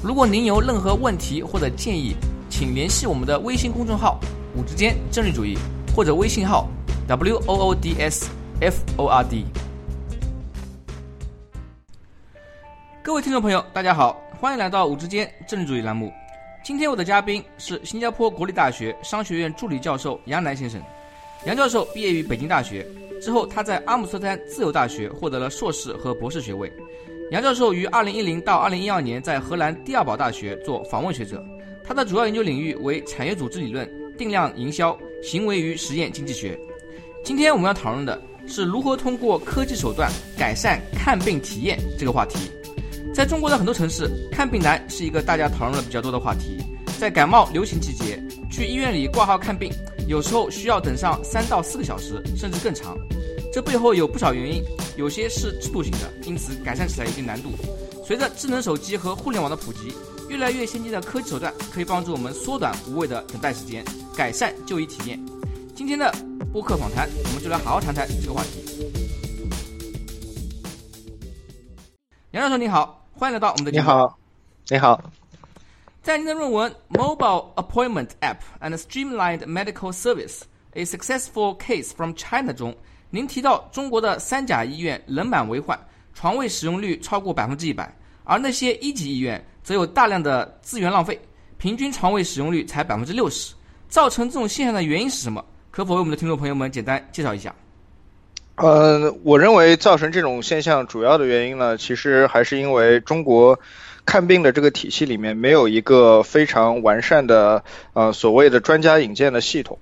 如果您有任何问题或者建议，请联系我们的微信公众号“五之间政治主义”或者微信号 “w o o d s f o r d”。各位听众朋友，大家好，欢迎来到“五之间政治主义”栏目。今天我的嘉宾是新加坡国立大学商学院助理教授杨楠先生。杨教授毕业于北京大学。之后，他在阿姆斯特丹自由大学获得了硕士和博士学位。杨教授于2010到2012年在荷兰第二堡大学做访问学者，他的主要研究领域为产业组织理论、定量营销、行为与实验经济学。今天我们要讨论的是如何通过科技手段改善看病体验这个话题。在中国的很多城市，看病难是一个大家讨论的比较多的话题。在感冒流行季节，去医院里挂号看病。有时候需要等上三到四个小时，甚至更长。这背后有不少原因，有些是制度性的，因此改善起来有一定难度。随着智能手机和互联网的普及，越来越先进的科技手段可以帮助我们缩短无谓的等待时间，改善就医体验。今天的播客访谈，我们就来好好谈谈这个话题。杨教授你好，欢迎来到我们的你好，你好。在您的论文《Mobile Appointment App and Streamlined Medical Service: A Successful Case from China》中，您提到中国的三甲医院人满为患，床位使用率超过百分之一百，而那些一级医院则有大量的资源浪费，平均床位使用率才百分之六十。造成这种现象的原因是什么？可否为我们的听众朋友们简单介绍一下？呃，我认为造成这种现象主要的原因呢，其实还是因为中国。看病的这个体系里面没有一个非常完善的呃所谓的专家引荐的系统，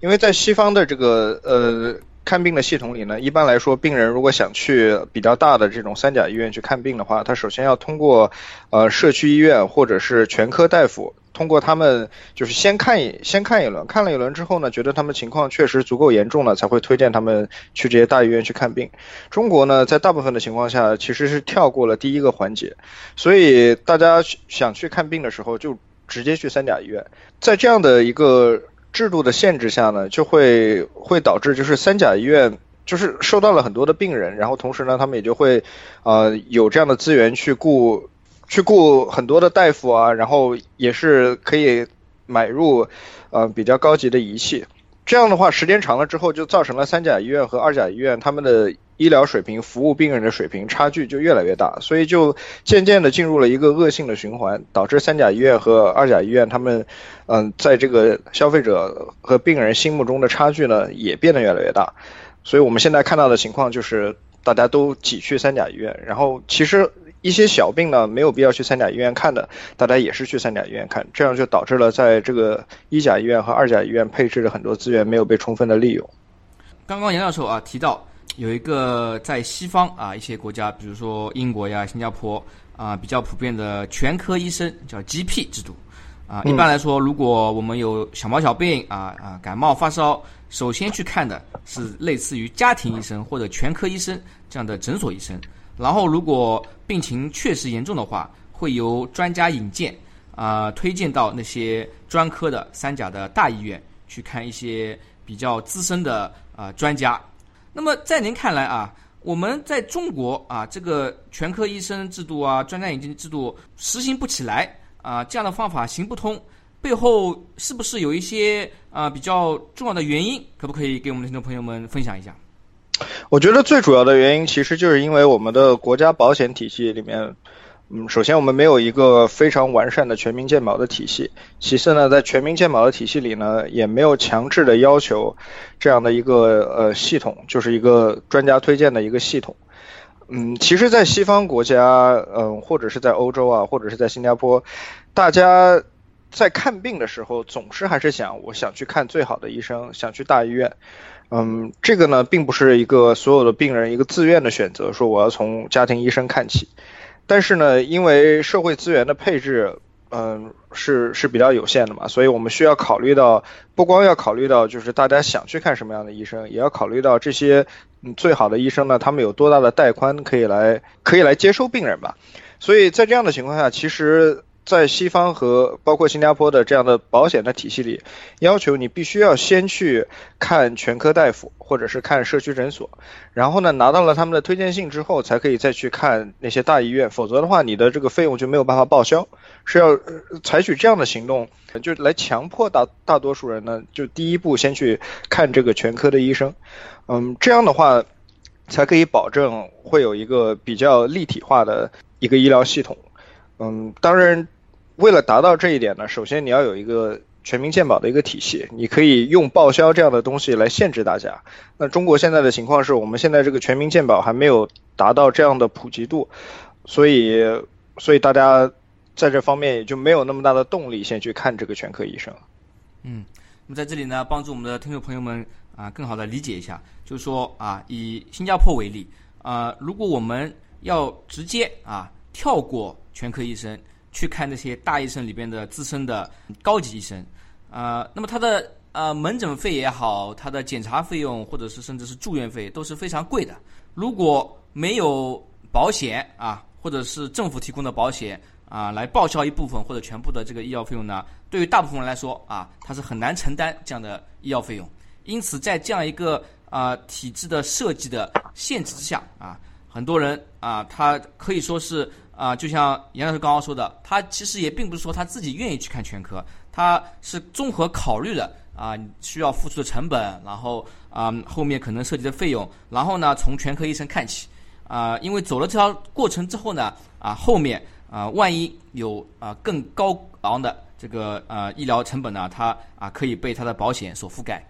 因为在西方的这个呃看病的系统里呢，一般来说病人如果想去比较大的这种三甲医院去看病的话，他首先要通过呃社区医院或者是全科大夫。通过他们就是先看一先看一轮，看了一轮之后呢，觉得他们情况确实足够严重了，才会推荐他们去这些大医院去看病。中国呢，在大部分的情况下其实是跳过了第一个环节，所以大家想去看病的时候就直接去三甲医院。在这样的一个制度的限制下呢，就会会导致就是三甲医院就是收到了很多的病人，然后同时呢，他们也就会呃有这样的资源去雇。去雇很多的大夫啊，然后也是可以买入，呃比较高级的仪器。这样的话，时间长了之后，就造成了三甲医院和二甲医院他们的医疗水平、服务病人的水平差距就越来越大，所以就渐渐的进入了一个恶性的循环，导致三甲医院和二甲医院他们，嗯，在这个消费者和病人心目中的差距呢，也变得越来越大。所以我们现在看到的情况就是，大家都挤去三甲医院，然后其实。一些小病呢，没有必要去三甲医院看的，大家也是去三甲医院看，这样就导致了在这个一甲医院和二甲医院配置的很多资源没有被充分的利用。刚刚杨教授啊提到，有一个在西方啊一些国家，比如说英国呀、新加坡啊比较普遍的全科医生叫 GP 制度啊。一般来说，如果我们有小毛小病啊啊感冒发烧，首先去看的是类似于家庭医生或者全科医生这样的诊所医生。然后，如果病情确实严重的话，会由专家引荐，啊，推荐到那些专科的三甲的大医院去看一些比较资深的啊专家。那么，在您看来啊，我们在中国啊，这个全科医生制度啊，专家引进制度实行不起来啊，这样的方法行不通，背后是不是有一些啊比较重要的原因？可不可以给我们的听众朋友们分享一下？我觉得最主要的原因，其实就是因为我们的国家保险体系里面，嗯，首先我们没有一个非常完善的全民健保的体系，其次呢，在全民健保的体系里呢，也没有强制的要求这样的一个呃系统，就是一个专家推荐的一个系统。嗯，其实，在西方国家，嗯，或者是在欧洲啊，或者是在新加坡，大家在看病的时候，总是还是想，我想去看最好的医生，想去大医院。嗯，这个呢，并不是一个所有的病人一个自愿的选择，说我要从家庭医生看起。但是呢，因为社会资源的配置嗯，是是比较有限的嘛，所以我们需要考虑到，不光要考虑到就是大家想去看什么样的医生，也要考虑到这些嗯最好的医生呢，他们有多大的带宽可以来可以来接收病人吧。所以在这样的情况下，其实。在西方和包括新加坡的这样的保险的体系里，要求你必须要先去看全科大夫或者是看社区诊所，然后呢拿到了他们的推荐信之后，才可以再去看那些大医院，否则的话你的这个费用就没有办法报销，是要采取这样的行动，就来强迫大大多数人呢，就第一步先去看这个全科的医生，嗯，这样的话才可以保证会有一个比较立体化的一个医疗系统，嗯，当然。为了达到这一点呢，首先你要有一个全民健保的一个体系，你可以用报销这样的东西来限制大家。那中国现在的情况是我们现在这个全民健保还没有达到这样的普及度，所以所以大家在这方面也就没有那么大的动力先去看这个全科医生。嗯，那么在这里呢，帮助我们的听众朋友们啊更好的理解一下，就是说啊，以新加坡为例啊，如果我们要直接啊跳过全科医生。去看那些大医生里边的资深的高级医生，啊，那么他的呃门诊费也好，他的检查费用或者是甚至是住院费都是非常贵的。如果没有保险啊，或者是政府提供的保险啊，来报销一部分或者全部的这个医药费用呢，对于大部分人来说啊，他是很难承担这样的医药费用。因此，在这样一个啊体制的设计的限制之下啊，很多人啊，他可以说是。啊，就像杨老师刚刚说的，他其实也并不是说他自己愿意去看全科，他是综合考虑了啊需要付出的成本，然后啊后面可能涉及的费用，然后呢从全科医生看起，啊因为走了这条过程之后呢，啊后面啊万一有啊更高昂的这个呃医疗成本呢，他啊可以被他的保险所覆盖，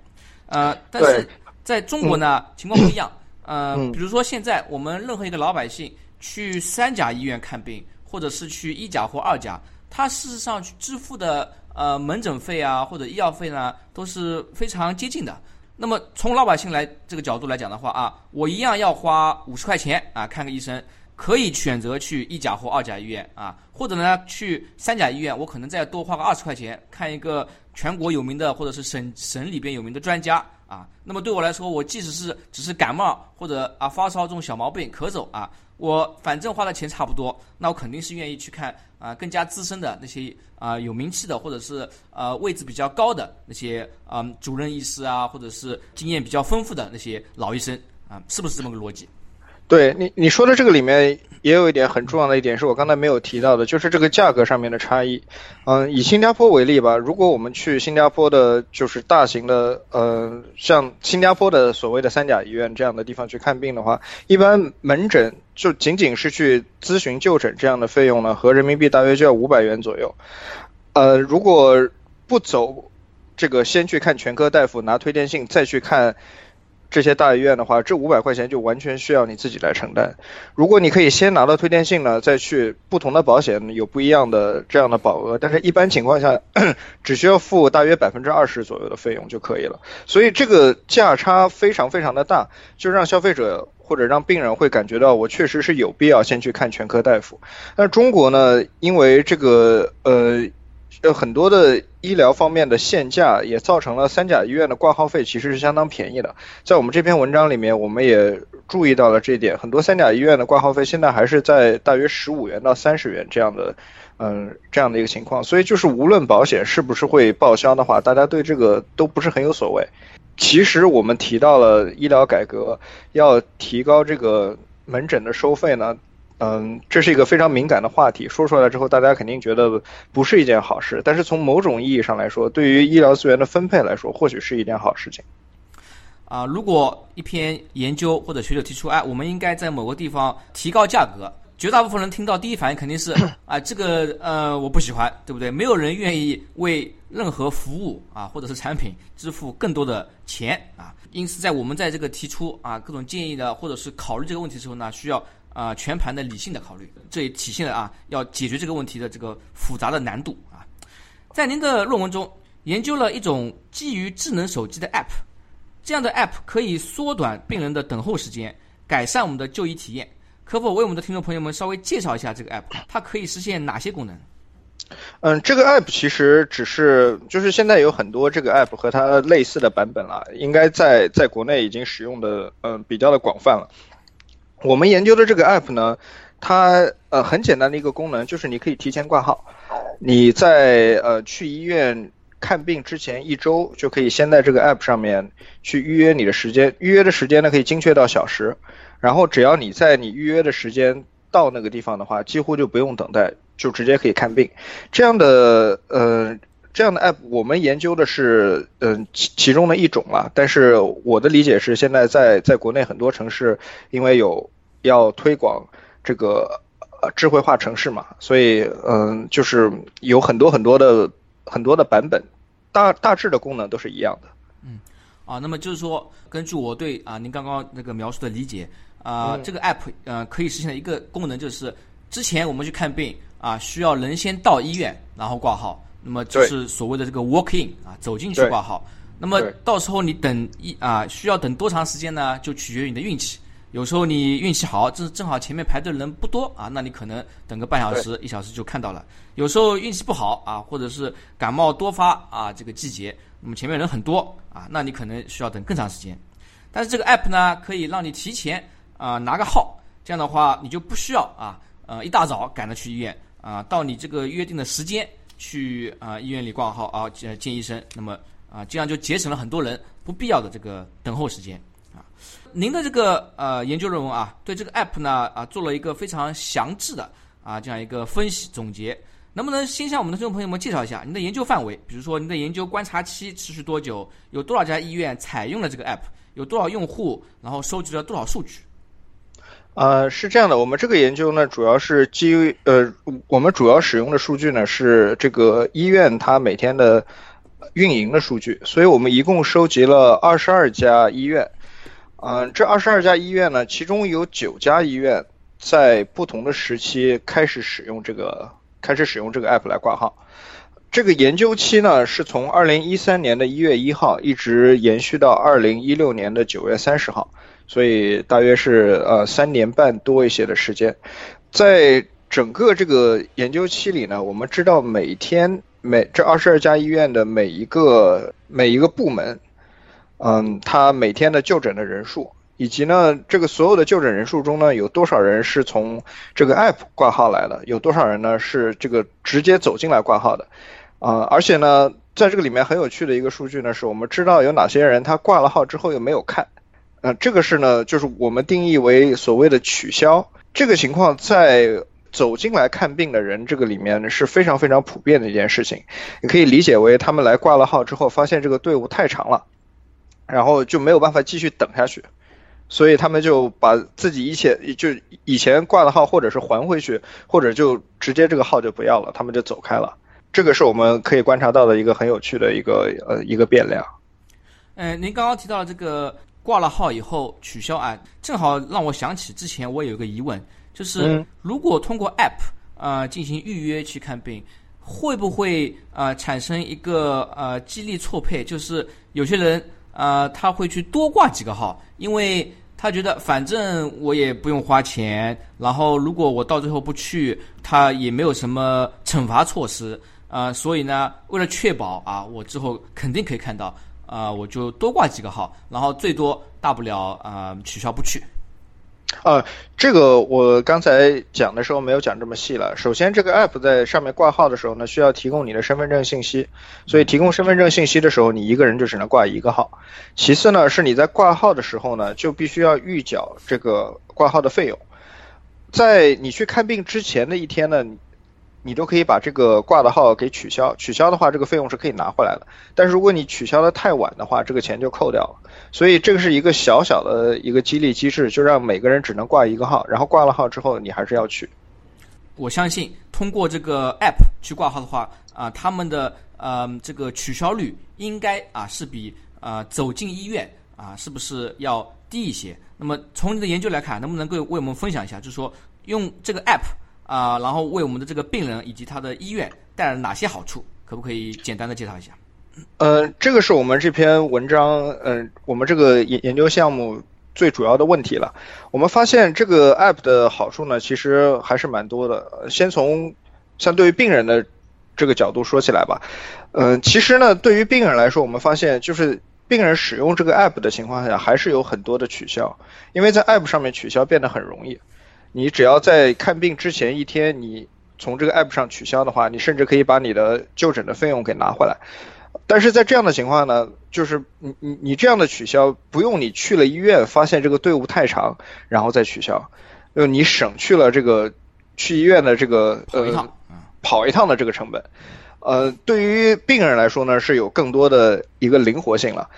呃但是在中国呢情况不一样，呃比如说现在我们任何一个老百姓。去三甲医院看病，或者是去一甲或二甲，他事实上去支付的呃门诊费啊或者医药费呢都是非常接近的。那么从老百姓来这个角度来讲的话啊，我一样要花五十块钱啊看个医生，可以选择去一甲或二甲医院啊，或者呢去三甲医院，我可能再多花个二十块钱看一个全国有名的或者是省省里边有名的专家啊。那么对我来说，我即 使是只是感冒或者啊发烧这种小毛病咳嗽啊。我反正花的钱差不多，那我肯定是愿意去看啊更加资深的那些啊有名气的，或者是呃位置比较高的那些啊主任医师啊，或者是经验比较丰富的那些老医生啊，是不是这么个逻辑？对你你说的这个里面也有一点很重要的一点是我刚才没有提到的，就是这个价格上面的差异。嗯，以新加坡为例吧，如果我们去新加坡的，就是大型的，呃，像新加坡的所谓的三甲医院这样的地方去看病的话，一般门诊就仅仅是去咨询就诊这样的费用呢，合人民币大约就要五百元左右。呃，如果不走这个先去看全科大夫拿推荐信，再去看。这些大医院的话，这五百块钱就完全需要你自己来承担。如果你可以先拿到推荐信呢，再去不同的保险有不一样的这样的保额，但是一般情况下 只需要付大约百分之二十左右的费用就可以了。所以这个价差非常非常的大，就让消费者或者让病人会感觉到我确实是有必要先去看全科大夫。那中国呢，因为这个呃。有很多的医疗方面的限价，也造成了三甲医院的挂号费其实是相当便宜的。在我们这篇文章里面，我们也注意到了这一点。很多三甲医院的挂号费现在还是在大约十五元到三十元这样的，嗯，这样的一个情况。所以就是无论保险是不是会报销的话，大家对这个都不是很有所谓。其实我们提到了医疗改革，要提高这个门诊的收费呢。嗯，这是一个非常敏感的话题，说出来之后，大家肯定觉得不是一件好事。但是从某种意义上来说，对于医疗资源的分配来说，或许是一件好事情。啊，如果一篇研究或者学者提出，哎，我们应该在某个地方提高价格，绝大部分人听到第一反应肯定是，啊，这个呃我不喜欢，对不对？没有人愿意为任何服务啊或者是产品支付更多的钱啊。因此，在我们在这个提出啊各种建议的或者是考虑这个问题的时候呢，需要。啊，全盘的理性的考虑，这也体现了啊，要解决这个问题的这个复杂的难度啊。在您的论文中研究了一种基于智能手机的 App，这样的 App 可以缩短病人的等候时间，改善我们的就医体验。可否为我们的听众朋友们稍微介绍一下这个 App？它可以实现哪些功能？嗯，这个 app 其实只是就是现在有很多这个 app 和它类似的版本了，应该在在国内已经使用的嗯比较的广泛了。我们研究的这个 app 呢，它呃很简单的一个功能就是你可以提前挂号，你在呃去医院看病之前一周就可以先在这个 app 上面去预约你的时间，预约的时间呢可以精确到小时，然后只要你在你预约的时间到那个地方的话，几乎就不用等待。就直接可以看病，这样的呃这样的 app 我们研究的是嗯其其中的一种了，但是我的理解是现在在在国内很多城市因为有要推广这个呃智慧化城市嘛，所以嗯就是有很多很多的很多的版本，大大致的功能都是一样的。嗯啊，那么就是说根据我对啊您刚刚那个描述的理解啊，这个 app 呃可以实现的一个功能就是之前我们去看病。啊，需要人先到医院，然后挂号，那么就是所谓的这个 walk in 啊，走进去挂号。那么到时候你等一啊，需要等多长时间呢？就取决于你的运气。有时候你运气好，正正好前面排队人不多啊，那你可能等个半小时、一小时就看到了。有时候运气不好啊，或者是感冒多发啊，这个季节，那么前面人很多啊，那你可能需要等更长时间。但是这个 app 呢，可以让你提前啊拿个号，这样的话你就不需要啊呃一大早赶着去医院。啊，到你这个约定的时间去啊医院里挂号啊见见医生，那么啊这样就节省了很多人不必要的这个等候时间啊。您的这个呃研究论文啊，对这个 app 呢啊做了一个非常详致的啊这样一个分析总结，能不能先向我们的听众朋友们介绍一下您的研究范围？比如说您的研究观察期持续多久？有多少家医院采用了这个 app？有多少用户？然后收集了多少数据？呃，是这样的，我们这个研究呢，主要是基于呃，我们主要使用的数据呢是这个医院它每天的运营的数据，所以我们一共收集了二十二家医院，嗯，这二十二家医院呢，其中有九家医院在不同的时期开始使用这个开始使用这个 app 来挂号，这个研究期呢是从二零一三年的一月一号一直延续到二零一六年的九月三十号。所以大约是呃三年半多一些的时间，在整个这个研究期里呢，我们知道每天每这二十二家医院的每一个每一个部门，嗯，他每天的就诊的人数，以及呢这个所有的就诊人数中呢，有多少人是从这个 app 挂号来的，有多少人呢是这个直接走进来挂号的，啊，而且呢，在这个里面很有趣的一个数据呢，是我们知道有哪些人他挂了号之后又没有看。呃，这个是呢，就是我们定义为所谓的取消这个情况，在走进来看病的人这个里面是非常非常普遍的一件事情。你可以理解为他们来挂了号之后，发现这个队伍太长了，然后就没有办法继续等下去，所以他们就把自己一切就以前挂的号，或者是还回去，或者就直接这个号就不要了，他们就走开了。这个是我们可以观察到的一个很有趣的一个呃一个变量。嗯，您刚刚提到这个。挂了号以后取消啊，正好让我想起之前我有个疑问，就是如果通过 App 呃进行预约去看病，会不会呃产生一个呃激励错配？就是有些人呃他会去多挂几个号，因为他觉得反正我也不用花钱，然后如果我到最后不去，他也没有什么惩罚措施啊，所以呢，为了确保啊我之后肯定可以看到。啊，我就多挂几个号，然后最多大不了啊取消不去。啊，这个我刚才讲的时候没有讲这么细了。首先，这个 app 在上面挂号的时候呢，需要提供你的身份证信息，所以提供身份证信息的时候，你一个人就只能挂一个号。其次呢，是你在挂号的时候呢，就必须要预缴这个挂号的费用。在你去看病之前的一天呢。你都可以把这个挂的号给取消，取消的话，这个费用是可以拿回来的。但是如果你取消的太晚的话，这个钱就扣掉了。所以这个是一个小小的一个激励机制，就让每个人只能挂一个号，然后挂了号之后，你还是要去。我相信通过这个 app 去挂号的话，啊，他们的呃这个取消率应该啊是比啊走进医院啊是不是要低一些？那么从你的研究来看，能不能够为我们分享一下，就是说用这个 app。啊，然后为我们的这个病人以及他的医院带来哪些好处？可不可以简单的介绍一下？呃，这个是我们这篇文章，嗯，我们这个研研究项目最主要的问题了。我们发现这个 app 的好处呢，其实还是蛮多的。先从相对于病人的这个角度说起来吧。嗯，其实呢，对于病人来说，我们发现就是病人使用这个 app 的情况下，还是有很多的取消，因为在 app 上面取消变得很容易。你只要在看病之前一天，你从这个 app 上取消的话，你甚至可以把你的就诊的费用给拿回来。但是在这样的情况呢，就是你你你这样的取消，不用你去了医院发现这个队伍太长，然后再取消，就你省去了这个去医院的这个呃跑一趟的这个成本。呃，对于病人来说呢，是有更多的一个灵活性了。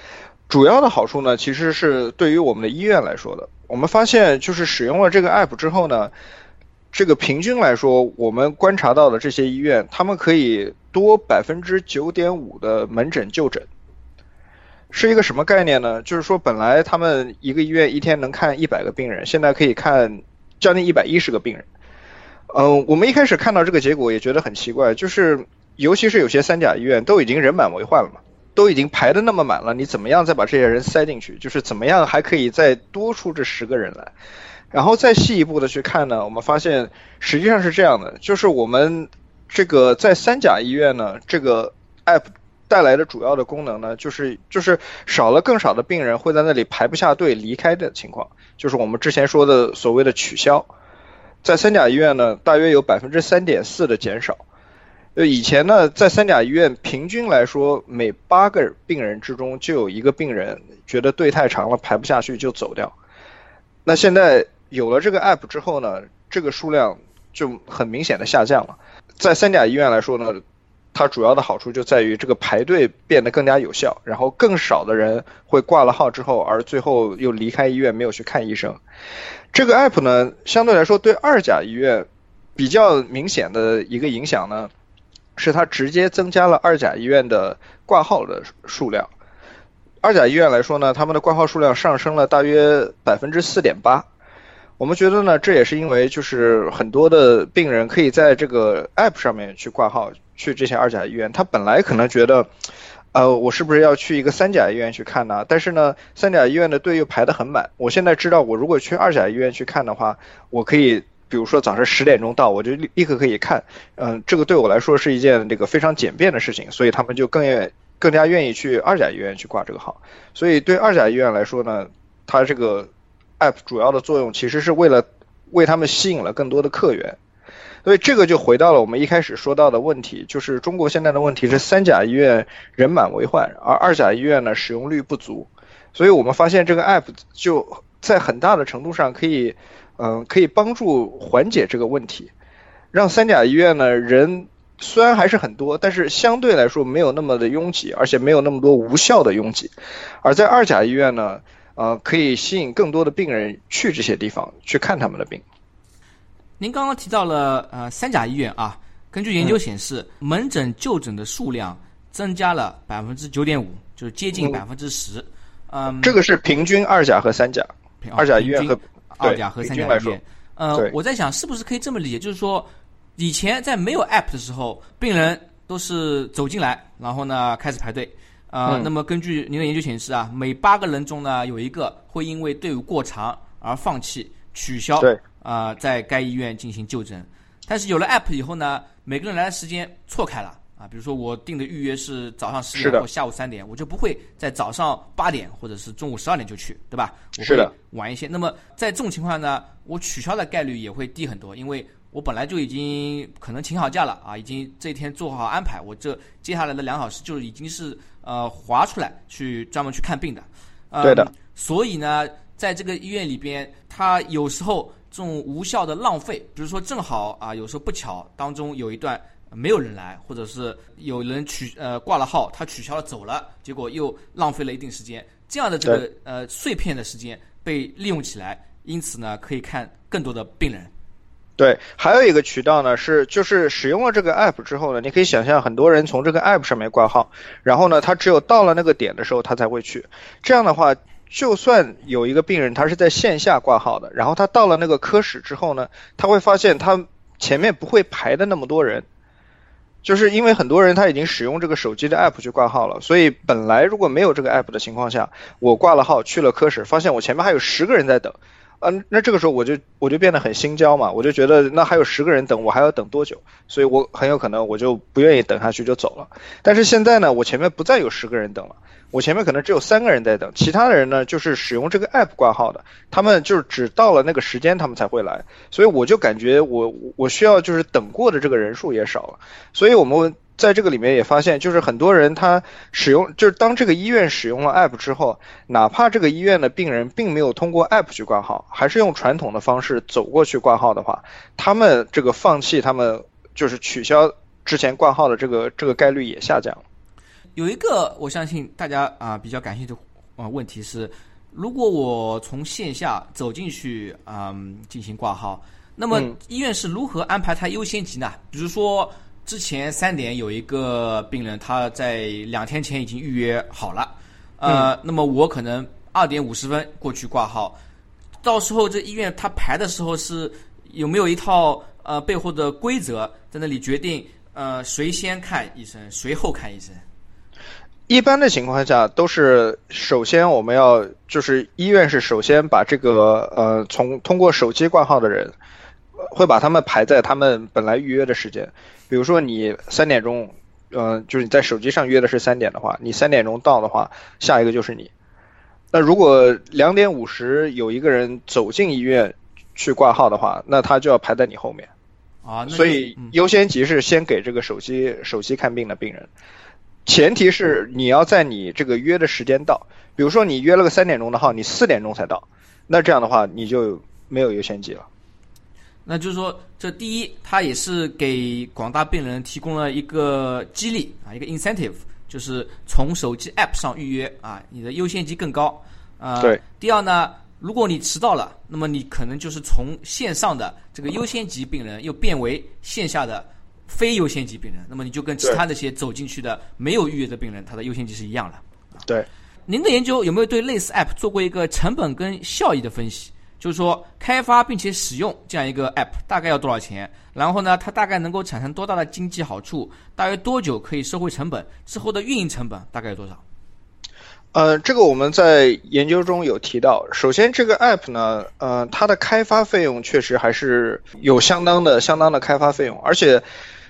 主要的好处呢，其实是对于我们的医院来说的。我们发现，就是使用了这个 app 之后呢，这个平均来说，我们观察到的这些医院，他们可以多百分之九点五的门诊就诊。是一个什么概念呢？就是说，本来他们一个医院一天能看一百个病人，现在可以看将近一百一十个病人。嗯，我们一开始看到这个结果也觉得很奇怪，就是尤其是有些三甲医院都已经人满为患了嘛，都已经排的那么满了，你怎么样再把这些人塞进去？就是怎么样还可以再多出这十个人来？然后再细一步的去看呢，我们发现实际上是这样的，就是我们这个在三甲医院呢，这个 app 带来的主要的功能呢，就是就是少了更少的病人会在那里排不下队离开的情况，就是我们之前说的所谓的取消。在三甲医院呢，大约有百分之三点四的减少。呃，以前呢，在三甲医院平均来说，每八个病人之中就有一个病人觉得队太长了，排不下去就走掉。那现在有了这个 app 之后呢，这个数量就很明显的下降了。在三甲医院来说呢，它主要的好处就在于这个排队变得更加有效，然后更少的人会挂了号之后，而最后又离开医院没有去看医生。这个 app 呢，相对来说对二甲医院比较明显的一个影响呢，是它直接增加了二甲医院的挂号的数量。二甲医院来说呢，他们的挂号数量上升了大约百分之四点八。我们觉得呢，这也是因为就是很多的病人可以在这个 app 上面去挂号，去这些二甲医院。他本来可能觉得。呃，我是不是要去一个三甲医院去看呢？但是呢，三甲医院的队又排得很满。我现在知道，我如果去二甲医院去看的话，我可以，比如说早上十点钟到，我就立立刻可以看。嗯，这个对我来说是一件这个非常简便的事情，所以他们就更愿更加愿意去二甲医院去挂这个号。所以对二甲医院来说呢，它这个 app 主要的作用其实是为了为他们吸引了更多的客源。所以这个就回到了我们一开始说到的问题，就是中国现在的问题是三甲医院人满为患，而二甲医院呢使用率不足。所以我们发现这个 app 就在很大的程度上可以，嗯，可以帮助缓解这个问题，让三甲医院呢人虽然还是很多，但是相对来说没有那么的拥挤，而且没有那么多无效的拥挤。而在二甲医院呢，呃，可以吸引更多的病人去这些地方去看他们的病。您刚刚提到了呃三甲医院啊，根据研究显示，门诊就诊的数量增加了百分之九点五，就是接近百分之十。嗯，这个是平均二甲和三甲，二甲医院和二甲和三甲医院。呃，我在想是不是可以这么理解，就是说以前在没有 app 的时候，病人都是走进来，然后呢开始排队。啊，那么根据您的研究显示啊，每八个人中呢有一个会因为队伍过长而放弃取消。对。啊，在该医院进行就诊，但是有了 app 以后呢，每个人来的时间错开了啊。比如说我定的预约是早上十点或下午三点，我就不会在早上八点或者是中午十二点就去，对吧？是的，晚一些。那么在这种情况呢，我取消的概率也会低很多，因为我本来就已经可能请好假了啊，已经这一天做好安排，我这接下来的两小时就已经是呃划出来去专门去看病的。对的。所以呢，在这个医院里边，他有时候。这种无效的浪费，比如说正好啊，有时候不巧当中有一段没有人来，或者是有人取呃挂了号，他取消了走了，结果又浪费了一定时间，这样的这个呃碎片的时间被利用起来，因此呢可以看更多的病人。对，还有一个渠道呢是就是使用了这个 app 之后呢，你可以想象很多人从这个 app 上面挂号，然后呢他只有到了那个点的时候他才会去，这样的话。就算有一个病人，他是在线下挂号的，然后他到了那个科室之后呢，他会发现他前面不会排的那么多人，就是因为很多人他已经使用这个手机的 app 去挂号了，所以本来如果没有这个 app 的情况下，我挂了号去了科室，发现我前面还有十个人在等，嗯，那这个时候我就我就变得很心焦嘛，我就觉得那还有十个人等，我还要等多久？所以我很有可能我就不愿意等下去就走了。但是现在呢，我前面不再有十个人等了，我前面可能只有三个人在等，其他的人呢就是使用这个 app 挂号的，他们就是只到了那个时间他们才会来，所以我就感觉我我需要就是等过的这个人数也少了，所以我们。在这个里面也发现，就是很多人他使用，就是当这个医院使用了 app 之后，哪怕这个医院的病人并没有通过 app 去挂号，还是用传统的方式走过去挂号的话，他们这个放弃，他们就是取消之前挂号的这个这个概率也下降了。有一个我相信大家啊比较感兴趣的啊问题是，如果我从线下走进去啊进行挂号，那么医院是如何安排他优先级呢？比如说。之前三点有一个病人，他在两天前已经预约好了，呃，那么我可能二点五十分过去挂号，到时候这医院他排的时候是有没有一套呃背后的规则在那里决定呃谁先看医生，谁后看医生？一般的情况下都是首先我们要就是医院是首先把这个呃从通过手机挂号的人，会把他们排在他们本来预约的时间。比如说你三点钟，嗯，就是你在手机上约的是三点的话，你三点钟到的话，下一个就是你。那如果两点五十有一个人走进医院去挂号的话，那他就要排在你后面。啊，所以优先级是先给这个手机手机看病的病人，前提是你要在你这个约的时间到。比如说你约了个三点钟的号，你四点钟才到，那这样的话你就没有优先级了。那就是说，这第一，它也是给广大病人提供了一个激励啊，一个 incentive，就是从手机 app 上预约啊，你的优先级更高啊。对。第二呢，如果你迟到了，那么你可能就是从线上的这个优先级病人又变为线下的非优先级病人，那么你就跟其他那些走进去的没有预约的病人，他的优先级是一样的。对。您的研究有没有对类似 app 做过一个成本跟效益的分析？就是说，开发并且使用这样一个 app 大概要多少钱？然后呢，它大概能够产生多大的经济好处？大约多久可以收回成本？之后的运营成本大概有多少？呃，这个我们在研究中有提到。首先，这个 app 呢，呃，它的开发费用确实还是有相当的、相当的开发费用，而且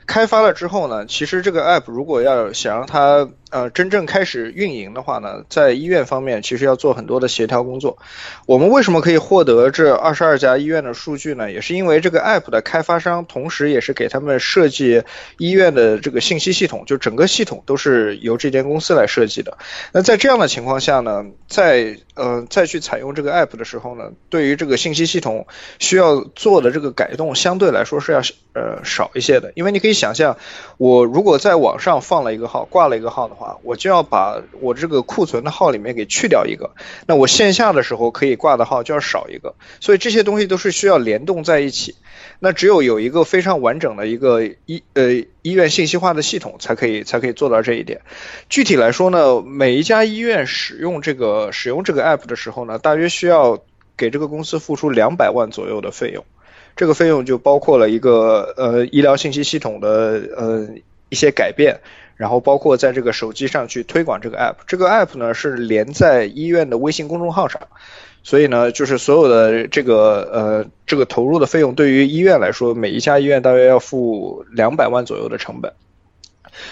开发了之后呢，其实这个 app 如果要想让它呃，真正开始运营的话呢，在医院方面其实要做很多的协调工作。我们为什么可以获得这二十二家医院的数据呢？也是因为这个 app 的开发商，同时也是给他们设计医院的这个信息系统，就整个系统都是由这间公司来设计的。那在这样的情况下呢，在呃再去采用这个 app 的时候呢，对于这个信息系统需要做的这个改动，相对来说是要呃少一些的。因为你可以想象，我如果在网上放了一个号，挂了一个号的话。啊，我就要把我这个库存的号里面给去掉一个，那我线下的时候可以挂的号就要少一个，所以这些东西都是需要联动在一起。那只有有一个非常完整的一个医呃医院信息化的系统，才可以才可以做到这一点。具体来说呢，每一家医院使用这个使用这个 app 的时候呢，大约需要给这个公司付出两百万左右的费用，这个费用就包括了一个呃医疗信息系统的呃一些改变。然后包括在这个手机上去推广这个 app，这个 app 呢是连在医院的微信公众号上，所以呢就是所有的这个呃这个投入的费用对于医院来说，每一家医院大约要付两百万左右的成本。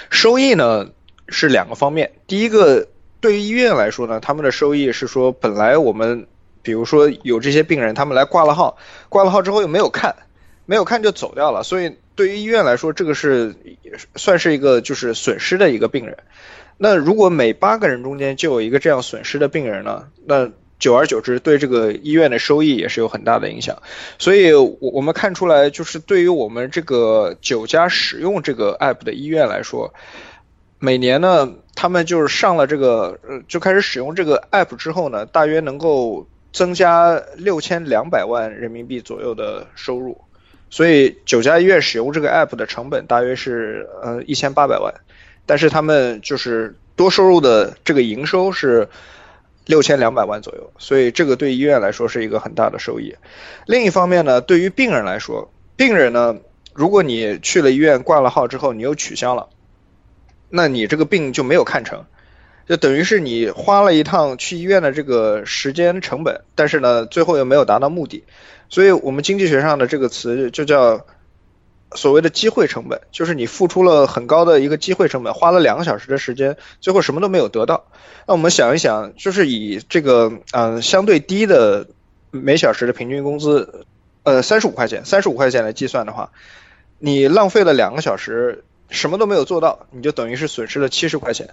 收益呢是两个方面，第一个对于医院来说呢，他们的收益是说本来我们比如说有这些病人他们来挂了号，挂了号之后又没有看，没有看就走掉了，所以。对于医院来说，这个是算是一个就是损失的一个病人。那如果每八个人中间就有一个这样损失的病人呢？那久而久之，对这个医院的收益也是有很大的影响。所以，我我们看出来，就是对于我们这个九家使用这个 app 的医院来说，每年呢，他们就是上了这个呃，就开始使用这个 app 之后呢，大约能够增加六千两百万人民币左右的收入。所以九家医院使用这个 app 的成本大约是呃一千八百万，但是他们就是多收入的这个营收是六千两百万左右，所以这个对医院来说是一个很大的收益。另一方面呢，对于病人来说，病人呢，如果你去了医院挂了号之后你又取消了，那你这个病就没有看成。就等于是你花了一趟去医院的这个时间成本，但是呢，最后又没有达到目的，所以我们经济学上的这个词就叫所谓的机会成本，就是你付出了很高的一个机会成本，花了两个小时的时间，最后什么都没有得到。那我们想一想，就是以这个嗯相对低的每小时的平均工资，呃三十五块钱，三十五块钱来计算的话，你浪费了两个小时，什么都没有做到，你就等于是损失了七十块钱。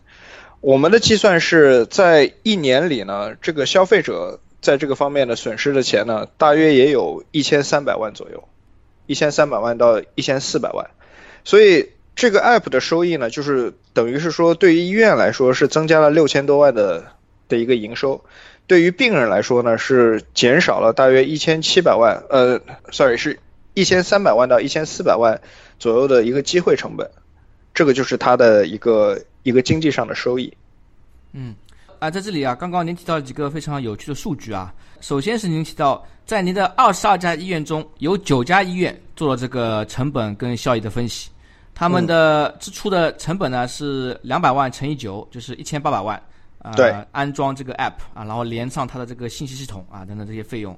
我们的计算是在一年里呢，这个消费者在这个方面的损失的钱呢，大约也有一千三百万左右，一千三百万到一千四百万。所以这个 app 的收益呢，就是等于是说，对于医院来说是增加了六千多万的的一个营收，对于病人来说呢，是减少了大约一千七百万，呃，sorry，是一千三百万到一千四百万左右的一个机会成本。这个就是它的一个一个经济上的收益。嗯，啊，在这里啊，刚刚您提到了几个非常有趣的数据啊。首先是您提到，在您的二十二家医院中有九家医院做了这个成本跟效益的分析，他们的支出的成本呢是两百万乘以九，就是一千八百万。啊，对，安装这个 app 啊，然后连上它的这个信息系统啊等等这些费用。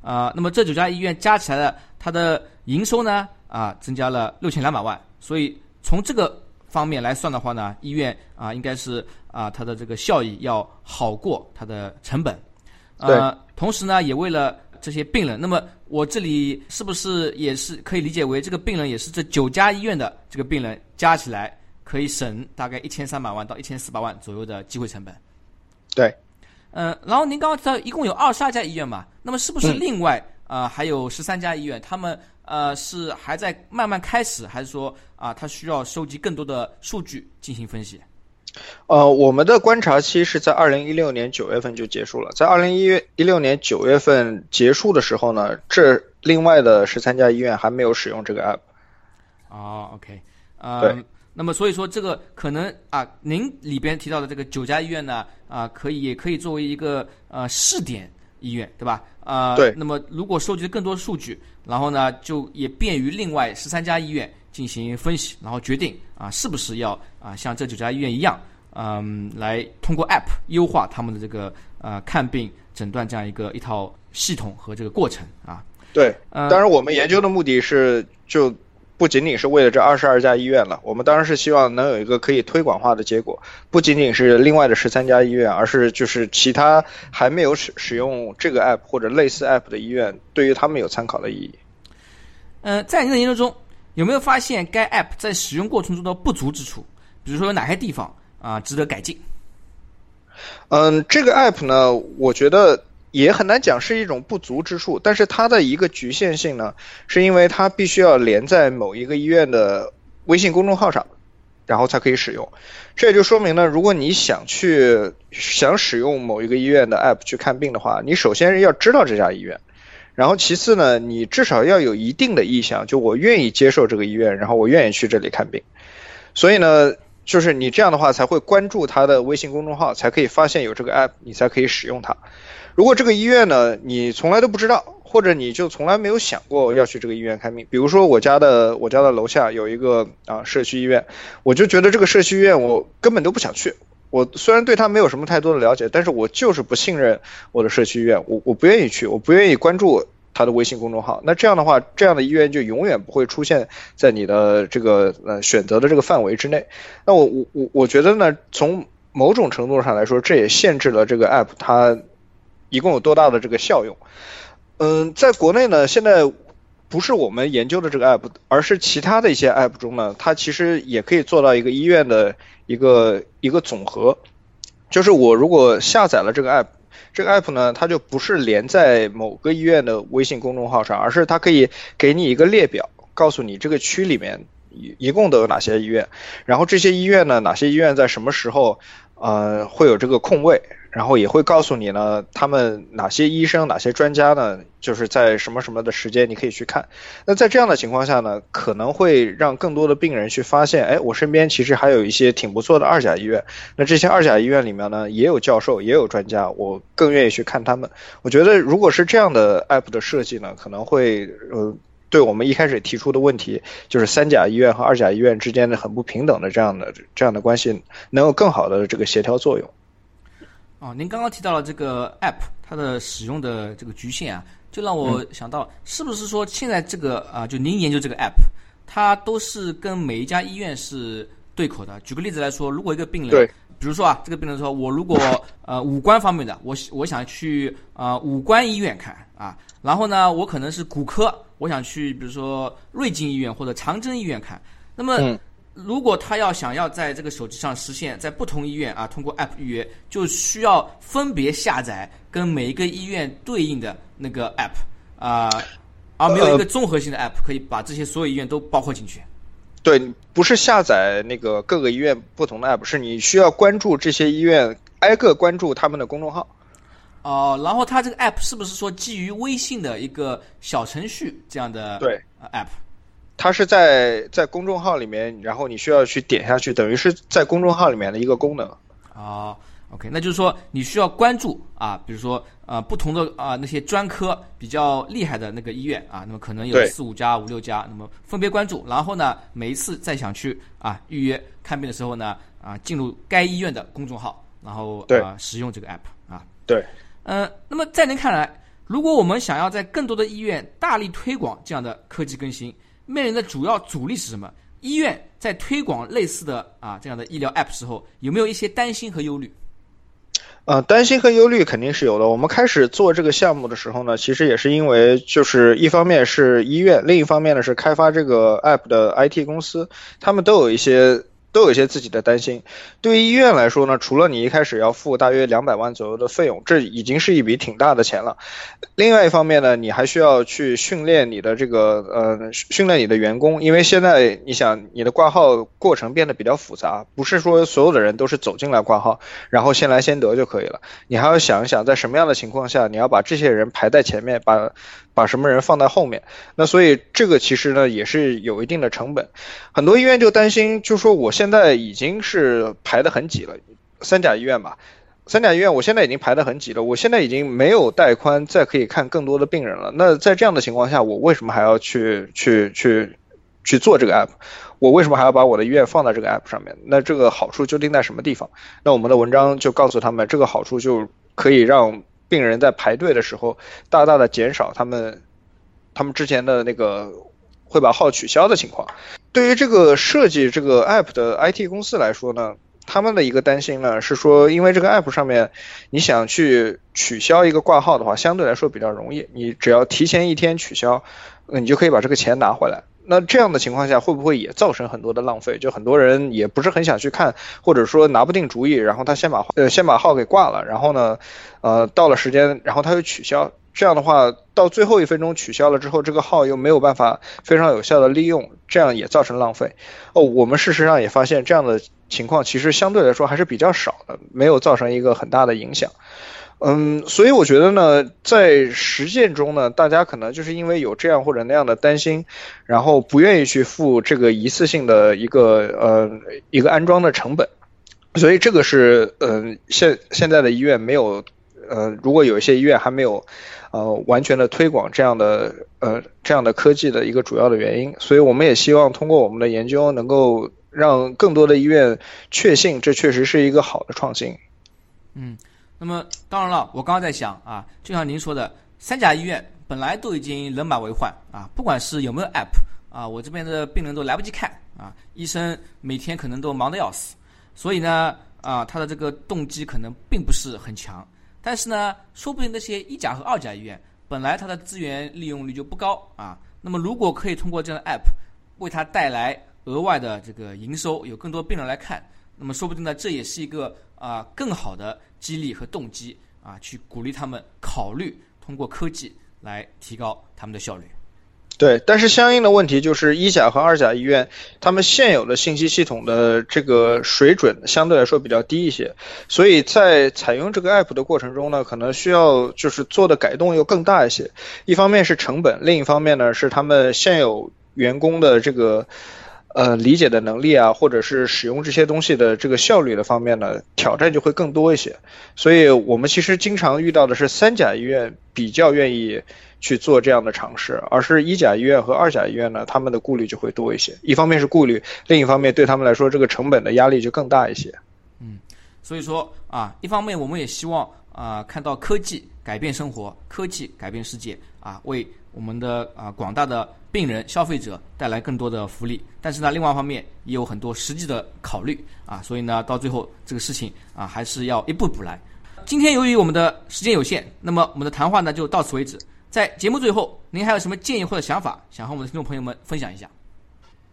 啊，那么这九家医院加起来的它的营收呢啊增加了六千两百万，所以。从这个方面来算的话呢，医院啊应该是啊它的这个效益要好过它的成本，呃，同时呢也为了这些病人，那么我这里是不是也是可以理解为这个病人也是这九家医院的这个病人加起来可以省大概一千三百万到一千四百万左右的机会成本？对，呃，然后您刚刚提到一共有二十二家医院嘛，那么是不是另外啊还有十三家医院他们？呃，是还在慢慢开始，还是说啊，它需要收集更多的数据进行分析？呃，我们的观察期是在二零一六年九月份就结束了，在二零一月一六年九月份结束的时候呢，这另外的十三家医院还没有使用这个 app。哦，OK，呃，那么所以说这个可能啊，您里边提到的这个九家医院呢，啊，可以也可以作为一个呃试点。医院对吧？啊，对。那么如果收集更多数据，然后呢，就也便于另外十三家医院进行分析，然后决定啊，是不是要啊像这九家医院一样，嗯，来通过 App 优化他们的这个呃看病诊断这样一个一套系统和这个过程啊。对，当然我们研究的目的是就。不仅仅是为了这二十二家医院了，我们当然是希望能有一个可以推广化的结果，不仅仅是另外的十三家医院，而是就是其他还没有使使用这个 app 或者类似 app 的医院，对于他们有参考的意义。呃，在您的研究中，有没有发现该 app 在使用过程中的不足之处？比如说有哪些地方啊值得改进？嗯，这个 app 呢，我觉得。也很难讲是一种不足之处，但是它的一个局限性呢，是因为它必须要连在某一个医院的微信公众号上，然后才可以使用。这也就说明呢，如果你想去想使用某一个医院的 app 去看病的话，你首先要知道这家医院，然后其次呢，你至少要有一定的意向，就我愿意接受这个医院，然后我愿意去这里看病。所以呢，就是你这样的话才会关注他的微信公众号，才可以发现有这个 app，你才可以使用它。如果这个医院呢，你从来都不知道，或者你就从来没有想过要去这个医院看病。比如说我家的我家的楼下有一个啊社区医院，我就觉得这个社区医院我根本都不想去。我虽然对他没有什么太多的了解，但是我就是不信任我的社区医院，我我不愿意去，我不愿意关注他的微信公众号。那这样的话，这样的医院就永远不会出现在你的这个呃选择的这个范围之内。那我我我我觉得呢，从某种程度上来说，这也限制了这个 app 它。一共有多大的这个效用？嗯，在国内呢，现在不是我们研究的这个 app，而是其他的一些 app 中呢，它其实也可以做到一个医院的一个一个总和。就是我如果下载了这个 app，这个 app 呢，它就不是连在某个医院的微信公众号上，而是它可以给你一个列表，告诉你这个区里面一一共都有哪些医院，然后这些医院呢，哪些医院在什么时候呃会有这个空位。然后也会告诉你呢，他们哪些医生、哪些专家呢，就是在什么什么的时间你可以去看。那在这样的情况下呢，可能会让更多的病人去发现，哎，我身边其实还有一些挺不错的二甲医院。那这些二甲医院里面呢，也有教授，也有专家，我更愿意去看他们。我觉得，如果是这样的 app 的设计呢，可能会呃，对我们一开始提出的问题，就是三甲医院和二甲医院之间的很不平等的这样的这样的关系，能有更好的这个协调作用。哦，您刚刚提到了这个 app 它的使用的这个局限啊，就让我想到，是不是说现在这个啊，就您研究这个 app，它都是跟每一家医院是对口的？举个例子来说，如果一个病人，比如说啊，这个病人说，我如果呃五官方面的，我我想去啊五官医院看啊，然后呢，我可能是骨科，我想去比如说瑞金医院或者长征医院看，那么。如果他要想要在这个手机上实现，在不同医院啊通过 App 预约，就需要分别下载跟每一个医院对应的那个 App 啊，而没有一个综合性的 App 可以把这些所有医院都包括进去。对，不是下载那个各个医院不同的 App，是你需要关注这些医院，挨个关注他们的公众号。哦，然后它这个 App 是不是说基于微信的一个小程序这样的对 App？它是在在公众号里面，然后你需要去点下去，等于是在公众号里面的一个功能。啊，OK，那就是说你需要关注啊，比如说啊不同的啊那些专科比较厉害的那个医院啊，那么可能有四五家、五六家，那么分别关注，然后呢每一次再想去啊预约看病的时候呢啊进入该医院的公众号，然后啊使用这个 app 啊。对。嗯，那么在您看来，如果我们想要在更多的医院大力推广这样的科技更新，面临的主要阻力是什么？医院在推广类似的啊这样的医疗 App 时候，有没有一些担心和忧虑？呃，担心和忧虑肯定是有的。我们开始做这个项目的时候呢，其实也是因为就是一方面是医院，另一方面呢是开发这个 App 的 IT 公司，他们都有一些。都有一些自己的担心。对于医院来说呢，除了你一开始要付大约两百万左右的费用，这已经是一笔挺大的钱了。另外一方面呢，你还需要去训练你的这个呃训练你的员工，因为现在你想你的挂号过程变得比较复杂，不是说所有的人都是走进来挂号，然后先来先得就可以了。你还要想一想，在什么样的情况下你要把这些人排在前面，把。把什么人放在后面？那所以这个其实呢也是有一定的成本。很多医院就担心，就说我现在已经是排得很挤了，三甲医院吧，三甲医院我现在已经排得很挤了，我现在已经没有带宽再可以看更多的病人了。那在这样的情况下，我为什么还要去去去去做这个 app？我为什么还要把我的医院放在这个 app 上面？那这个好处究竟在什么地方？那我们的文章就告诉他们，这个好处就可以让。病人在排队的时候，大大的减少他们他们之前的那个会把号取消的情况。对于这个设计这个 app 的 IT 公司来说呢，他们的一个担心呢是说，因为这个 app 上面你想去取消一个挂号的话，相对来说比较容易，你只要提前一天取消，那你就可以把这个钱拿回来。那这样的情况下，会不会也造成很多的浪费？就很多人也不是很想去看，或者说拿不定主意，然后他先把呃先把号给挂了，然后呢，呃到了时间，然后他又取消。这样的话，到最后一分钟取消了之后，这个号又没有办法非常有效的利用，这样也造成浪费。哦，我们事实上也发现这样的情况其实相对来说还是比较少的，没有造成一个很大的影响。嗯，所以我觉得呢，在实践中呢，大家可能就是因为有这样或者那样的担心，然后不愿意去付这个一次性的一个呃一个安装的成本，所以这个是嗯现现在的医院没有呃，如果有一些医院还没有呃完全的推广这样的呃这样的科技的一个主要的原因，所以我们也希望通过我们的研究，能够让更多的医院确信这确实是一个好的创新。嗯。那么当然了，我刚刚在想啊，就像您说的，三甲医院本来都已经人满为患啊，不管是有没有 app 啊，我这边的病人都来不及看啊，医生每天可能都忙得要死，所以呢啊，他的这个动机可能并不是很强。但是呢，说不定那些一甲和二甲医院本来它的资源利用率就不高啊，那么如果可以通过这样的 app 为他带来额外的这个营收，有更多病人来看，那么说不定呢，这也是一个啊更好的。激励和动机啊，去鼓励他们考虑通过科技来提高他们的效率。对，但是相应的问题就是一甲和二甲医院，他们现有的信息系统的这个水准相对来说比较低一些，所以在采用这个 app 的过程中呢，可能需要就是做的改动又更大一些。一方面是成本，另一方面呢是他们现有员工的这个。呃，理解的能力啊，或者是使用这些东西的这个效率的方面呢，挑战就会更多一些。所以我们其实经常遇到的是三甲医院比较愿意去做这样的尝试，而是一甲医院和二甲医院呢，他们的顾虑就会多一些。一方面是顾虑，另一方面对他们来说，这个成本的压力就更大一些。嗯，所以说啊，一方面我们也希望啊看到科技改变生活，科技改变世界啊，为我们的啊广大的病人、消费者带来更多的福利。但是呢，另外一方面也有很多实际的考虑啊，所以呢，到最后这个事情啊还是要一步步来。今天由于我们的时间有限，那么我们的谈话呢就到此为止。在节目最后，您还有什么建议或者想法，想和我们的听众朋友们分享一下？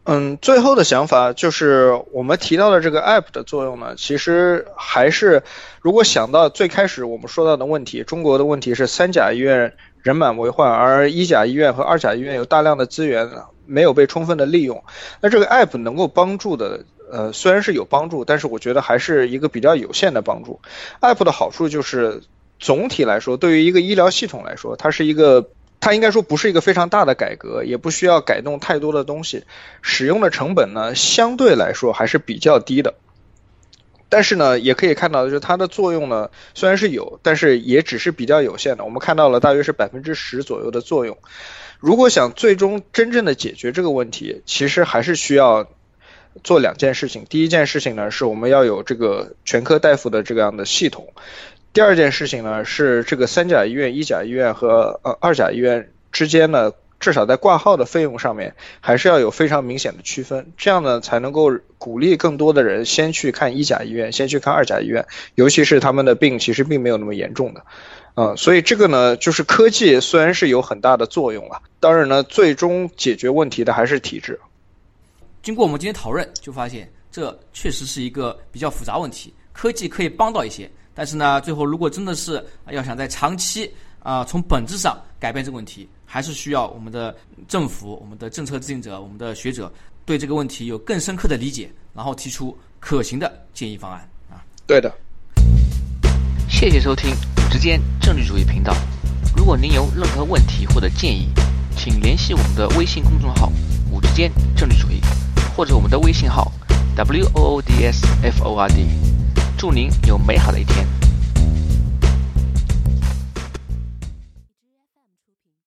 嗯，最后的想法就是我们提到的这个 app 的作用呢，其实还是如果想到最开始我们说到的问题，中国的问题是三甲医院人满为患，而一甲医院和二甲医院有大量的资源没有被充分的利用。那这个 app 能够帮助的，呃，虽然是有帮助，但是我觉得还是一个比较有限的帮助。app 的好处就是总体来说，对于一个医疗系统来说，它是一个。它应该说不是一个非常大的改革，也不需要改动太多的东西，使用的成本呢相对来说还是比较低的。但是呢，也可以看到就是它的作用呢虽然是有，但是也只是比较有限的。我们看到了大约是百分之十左右的作用。如果想最终真正的解决这个问题，其实还是需要做两件事情。第一件事情呢，是我们要有这个全科大夫的这样的系统。第二件事情呢，是这个三甲医院、一甲医院和呃二甲医院之间呢，至少在挂号的费用上面，还是要有非常明显的区分，这样呢才能够鼓励更多的人先去看一甲医院，先去看二甲医院，尤其是他们的病其实并没有那么严重的，啊，所以这个呢，就是科技虽然是有很大的作用了，当然呢，最终解决问题的还是体制。经过我们今天讨论，就发现这确实是一个比较复杂问题，科技可以帮到一些。但是呢，最后如果真的是要想在长期啊从本质上改变这个问题，还是需要我们的政府、我们的政策制定者、我们的学者对这个问题有更深刻的理解，然后提出可行的建议方案啊。对的。谢谢收听五之间政治主义频道。如果您有任何问题或者建议，请联系我们的微信公众号“五之间政治主义”，或者我们的微信号 “w o o d s f o r d”。祝您有美好的一天。